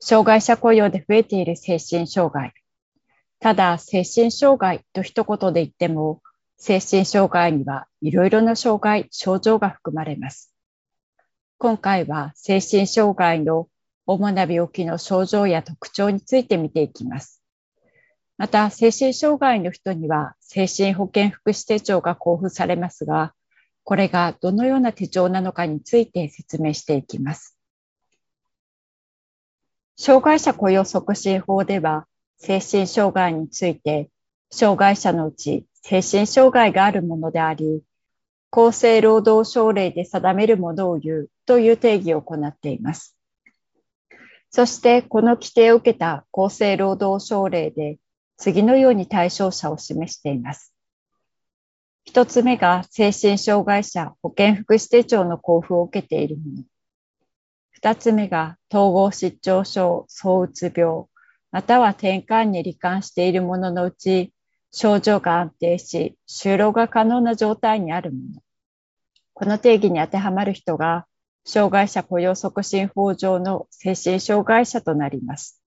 障害者雇用で増えている精神障害。ただ、精神障害と一言で言っても、精神障害にはいろいろな障害、症状が含まれます。今回は精神障害の主な病気の症状や特徴について見ていきます。また、精神障害の人には精神保健福祉手帳が交付されますが、これがどのような手帳なのかについて説明していきます。障害者雇用促進法では、精神障害について、障害者のうち精神障害があるものであり、厚生労働省令で定めるものを言うという定義を行っています。そして、この規定を受けた厚生労働省令で、次のように対象者を示しています。一つ目が精神障害者保健福祉手帳の交付を受けているもの。二つ目が統合失調症、躁うつ病、または転換に罹患しているもののうち、症状が安定し、就労が可能な状態にあるもの。この定義に当てはまる人が、障害者雇用促進法上の精神障害者となります。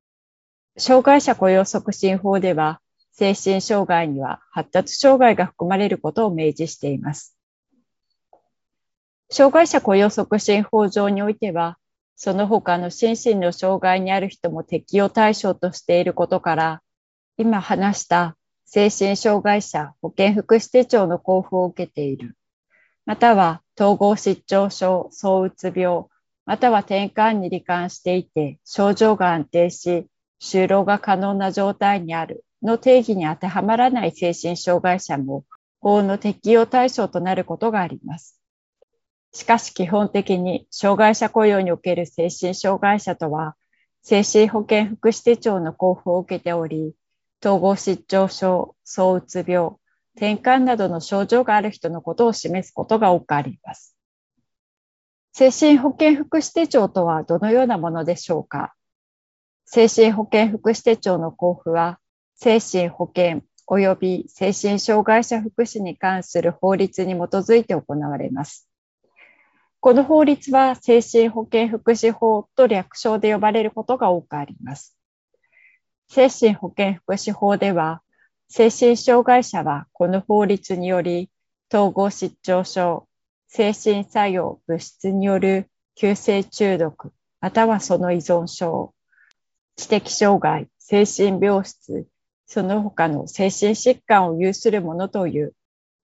障害者雇用促進法では、精神障害には発達障害が含まれることを明示しています。障害者雇用促進法上においては、その他の心身の障害にある人も適用対象としていることから、今話した精神障害者保健福祉手帳の交付を受けている。または統合失調症、躁うつ病、または転換に罹患していて症状が安定し、就労が可能な状態にあるの定義に当てはまらない精神障害者も法の適用対象となることがあります。しかし基本的に障害者雇用における精神障害者とは精神保健福祉手帳の交付を受けており、統合失調症、躁うつ病、転換などの症状がある人のことを示すことが多くあります。精神保健福祉手帳とはどのようなものでしょうか？精神保健福祉手帳の交付は精神保健及び精神障害者福祉に関する法律に基づいて行われます。この法律は精神保健福祉法と略称で呼ばれることが多くあります。精神保健福祉法では、精神障害者はこの法律により、統合失調症、精神作用物質による急性中毒、またはその依存症、知的障害、精神病室、その他の精神疾患を有するものという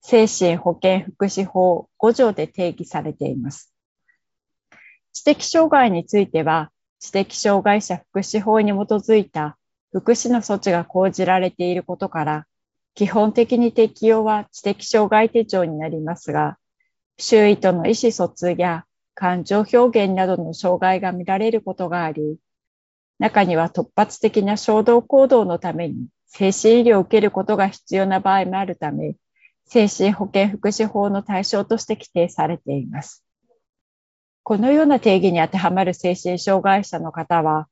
精神保健福祉法5条で定義されています。知的障害については、知的障害者福祉法に基づいた福祉の措置が講じられていることから、基本的に適用は知的障害手帳になりますが、周囲との意思疎通や感情表現などの障害が見られることがあり、中には突発的な衝動行動のために精神医療を受けることが必要な場合もあるため、精神保健福祉法の対象として規定されています。このような定義に当てはまる精神障害者の方は、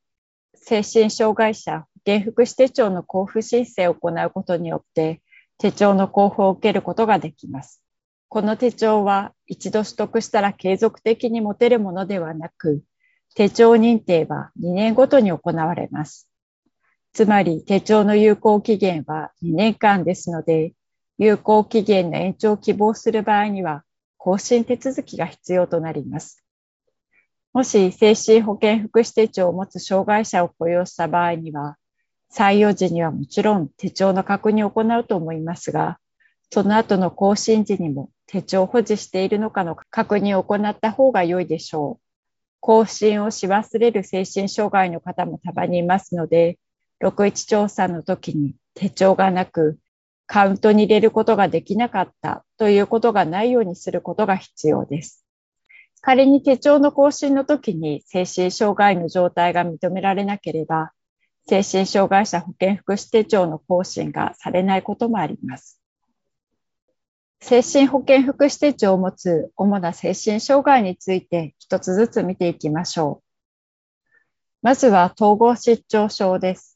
精神障害者保健福祉手帳の交付申請を行うことによって、手帳の交付を受けることができます。この手帳は一度取得したら継続的に持てるものではなく、手帳認定は2年ごとに行われます。つまり手帳の有効期限は2年間ですので、有効期限の延長を希望する場合には、更新手続きが必要となります。もし精神保健福祉手帳を持つ障害者を雇用した場合には、採用時にはもちろん手帳の確認を行うと思いますが、その後の更新時にも手帳を保持しているのかの確認を行った方が良いでしょう。更新をし忘れる精神障害の方もたまにいますので、61調査の時に手帳がなく、カウントに入れることができなかったということがないようにすることが必要です。仮に手帳の更新の時に精神障害の状態が認められなければ、精神障害者保健福祉手帳の更新がされないこともあります。精神保健福祉手帳を持つ主な精神障害について一つずつ見ていきましょう。まずは統合失調症です。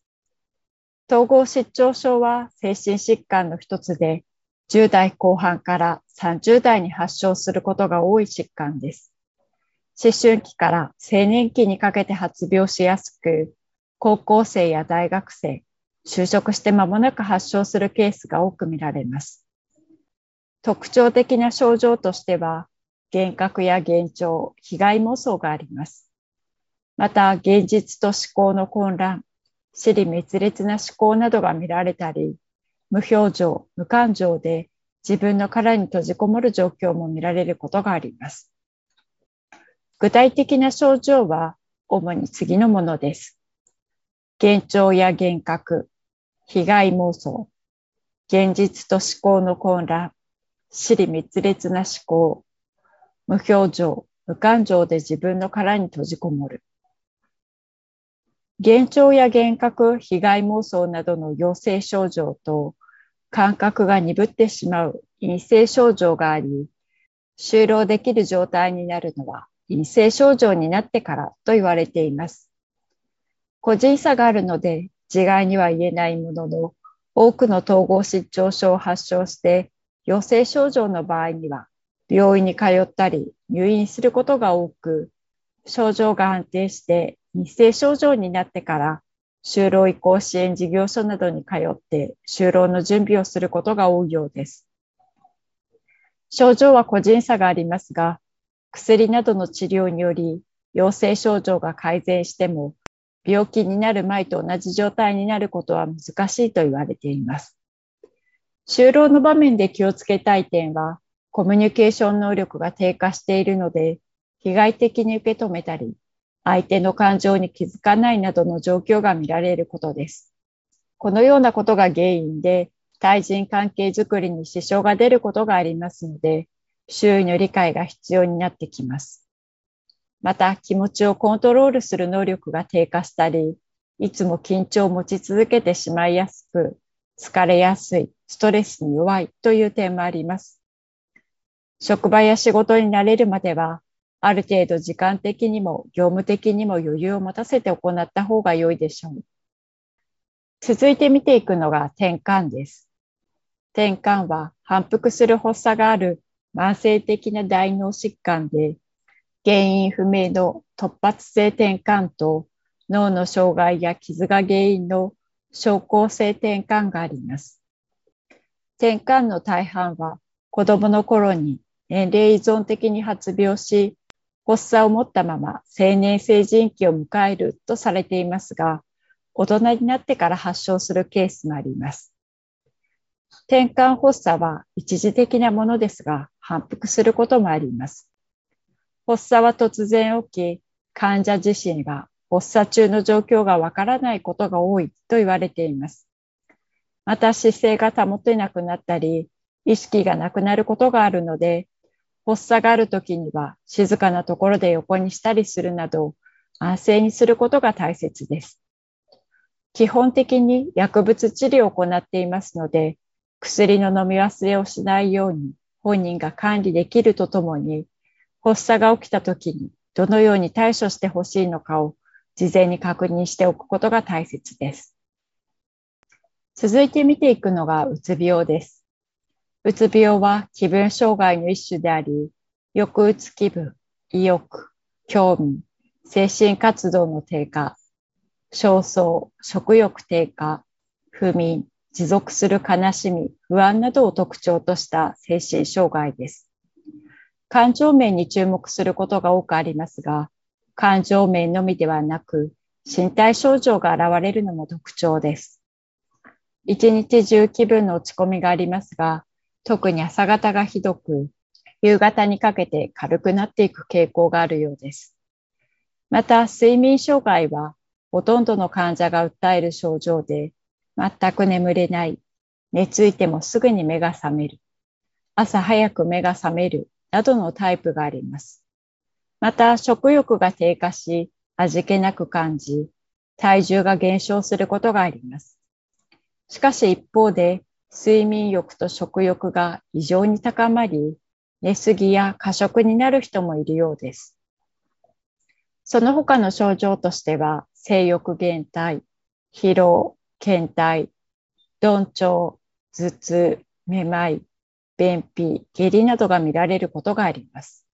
統合失調症は精神疾患の一つで、10代後半から30代に発症することが多い疾患です。思春期から青年期にかけて発病しやすく、高校生や大学生、就職して間もなく発症するケースが多く見られます。特徴的な症状としては、幻覚や幻聴、被害妄想があります。また、現実と思考の混乱、死理滅裂な思考などが見られたり、無表情、無感情で自分の殻に閉じこもる状況も見られることがあります。具体的な症状は主に次のものです。幻聴や幻覚、被害妄想、現実と思考の混乱、死理滅裂な思考、無表情、無感情で自分の殻に閉じこもる。幻聴や幻覚、被害妄想などの陽性症状と感覚が鈍ってしまう陰性症状があり、就労できる状態になるのは陰性症状になってからと言われています。個人差があるので自害には言えないものの、多くの統合失調症を発症して陽性症状の場合には病院に通ったり入院することが多く、症状が安定して日性症状になってから就労移行支援事業所などに通って就労の準備をすることが多いようです。症状は個人差がありますが、薬などの治療により陽性症状が改善しても病気になる前と同じ状態になることは難しいと言われています。就労の場面で気をつけたい点は、コミュニケーション能力が低下しているので、被害的に受け止めたり、相手の感情に気づかないなどの状況が見られることです。このようなことが原因で、対人関係づくりに支障が出ることがありますので、周囲の理解が必要になってきます。また、気持ちをコントロールする能力が低下したり、いつも緊張を持ち続けてしまいやすく、疲れやすい、ストレスに弱いという点もあります。職場や仕事に慣れるまでは、ある程度時間的にも業務的にも余裕を持たせて行った方が良いでしょう。続いて見ていくのが転換です。転換は反復する発作がある慢性的な大脳疾患で、原因不明の突発性転換と脳の障害や傷が原因の症候性転換があります。転換の大半は子供の頃に年齢依存的に発病し、発作を持ったまま青年成人期を迎えるとされていますが、大人になってから発症するケースもあります。転換発作は一時的なものですが、反復することもあります。発作は突然起き、患者自身が発作中の状況がわからないことが多いと言われています。また姿勢が保てなくなったり、意識がなくなることがあるので、発作がある時には静かなところで横にしたりするなど安静にすることが大切です。基本的に薬物治療を行っていますので薬の飲み忘れをしないように本人が管理できるとともに発作が起きた時にどのように対処してほしいのかを事前に確認しておくことが大切です。続いて見ていくのがうつ病です。うつ病は気分障害の一種であり、抑うつ気分、意欲、興味、精神活動の低下、焦燥、食欲低下、不眠、持続する悲しみ、不安などを特徴とした精神障害です。感情面に注目することが多くありますが、感情面のみではなく、身体症状が現れるのも特徴です。一日中気分の落ち込みがありますが、特に朝方がひどく、夕方にかけて軽くなっていく傾向があるようです。また、睡眠障害は、ほとんどの患者が訴える症状で、全く眠れない、寝ついてもすぐに目が覚める、朝早く目が覚めるなどのタイプがあります。また、食欲が低下し、味気なく感じ、体重が減少することがあります。しかし一方で、睡眠欲と食欲が異常に高まり、寝すぎや過食になる人もいるようです。その他の症状としては、性欲減退、疲労、倦怠、鈍調、頭痛、めまい、便秘、下痢などが見られることがあります。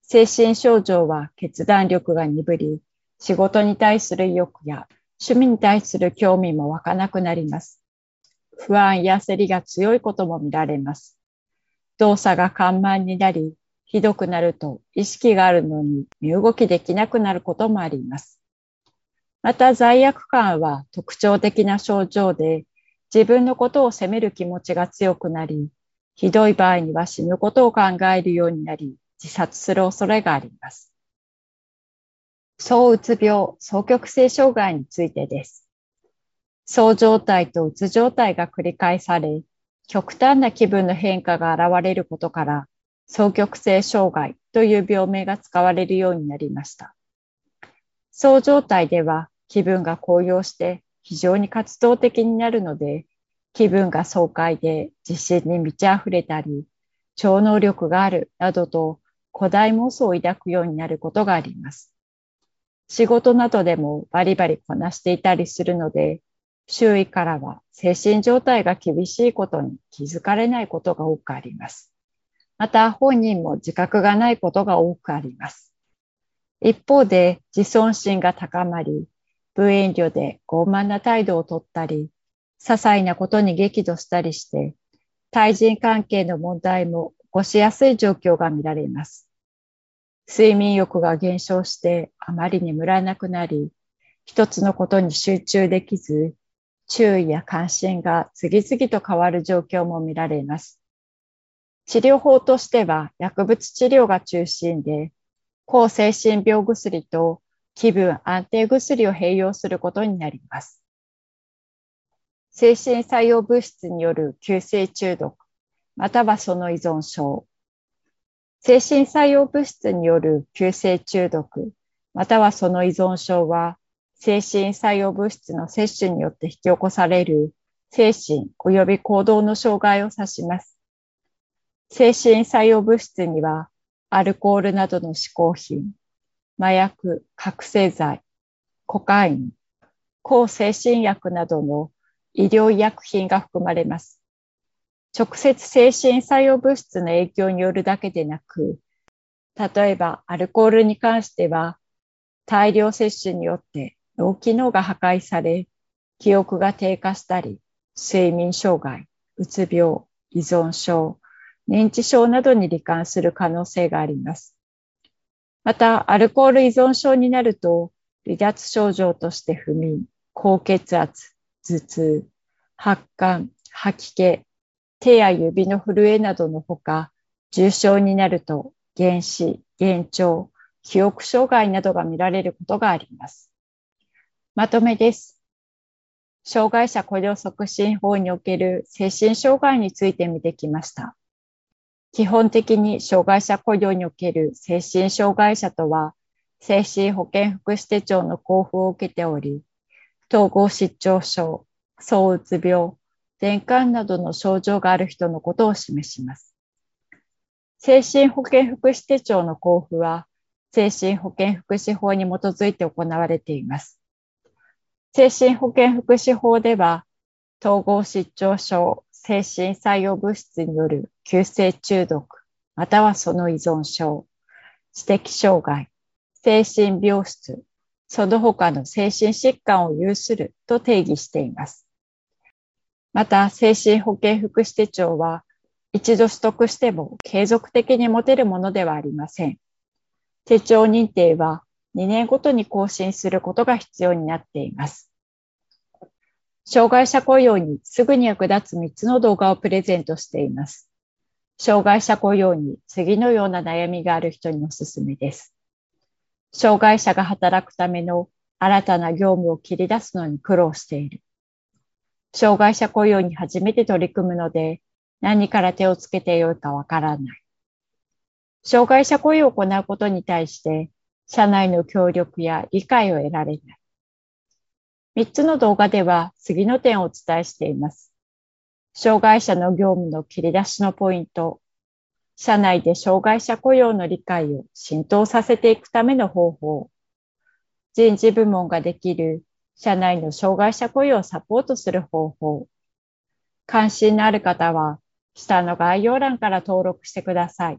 精神症状は決断力が鈍り、仕事に対する意欲や趣味に対する興味も湧かなくなります。不安や焦りが強いことも見られます。動作が緩慢になり、ひどくなると意識があるのに身動きできなくなることもあります。また罪悪感は特徴的な症状で、自分のことを責める気持ちが強くなり、ひどい場合には死ぬことを考えるようになり、自殺する恐れがあります。躁うつ病、双極性障害についてです。躁状態とうつ状態が繰り返され、極端な気分の変化が現れることから、双極性障害という病名が使われるようになりました。躁状態では気分が高揚して非常に活動的になるので、気分が爽快で自信に満ち溢れたり、超能力があるなどと古代妄想を抱くようになることがあります。仕事などでもバリバリこなしていたりするので、周囲からは精神状態が厳しいことに気づかれないことが多くあります。また本人も自覚がないことが多くあります。一方で自尊心が高まり、無遠慮で傲慢な態度をとったり、些細なことに激怒したりして、対人関係の問題も起こしやすい状況が見られます。睡眠欲が減少してあまり眠らなくなり、一つのことに集中できず、注意や関心が次々と変わる状況も見られます。治療法としては薬物治療が中心で、抗精神病薬と気分安定薬を併用することになります。精神作用物質による急性中毒、またはその依存症。精神作用物質による急性中毒、またはその依存症は、精神作用物質の摂取によって引き起こされる精神及び行動の障害を指します。精神作用物質には、アルコールなどの嗜好品、麻薬、覚醒剤、コカイン、抗精神薬などの医療医薬品が含まれます。直接精神作用物質の影響によるだけでなく、例えばアルコールに関しては、大量摂取によって脳機能が破壊され、記憶が低下したり、睡眠障害、うつ病、依存症、認知症などに罹患する可能性があります。また、アルコール依存症になると、離脱症状として不眠、高血圧、頭痛、発汗、吐き気、手や指の震えなどのほか、重症になると、原子、幻聴、記憶障害などが見られることがあります。まとめです。障害者雇用促進法における精神障害について見てきました。基本的に障害者雇用における精神障害者とは、精神保健福祉手帳の交付を受けており、統合失調症、躁うつ病、転換などの症状がある人のことを示します。精神保健福祉手帳の交付は、精神保健福祉法に基づいて行われています。精神保健福祉法では、統合失調症、精神作用物質による急性中毒、またはその依存症、知的障害、精神病室、その他の精神疾患を有すると定義しています。また、精神保健福祉手帳は、一度取得しても継続的に持てるものではありません。手帳認定は、2年ごとに更新することが必要になっています。障害者雇用にすぐに役立つ3つの動画をプレゼントしています。障害者雇用に次のような悩みがある人におすすめです。障害者が働くための新たな業務を切り出すのに苦労している。障害者雇用に初めて取り組むので何から手をつけてよいかわからない。障害者雇用を行うことに対して社内の協力や理解を得られない。3つの動画では次の点をお伝えしています。障害者の業務の切り出しのポイント、社内で障害者雇用の理解を浸透させていくための方法、人事部門ができる社内の障害者雇用をサポートする方法、関心のある方は下の概要欄から登録してください。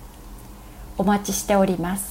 お待ちしております。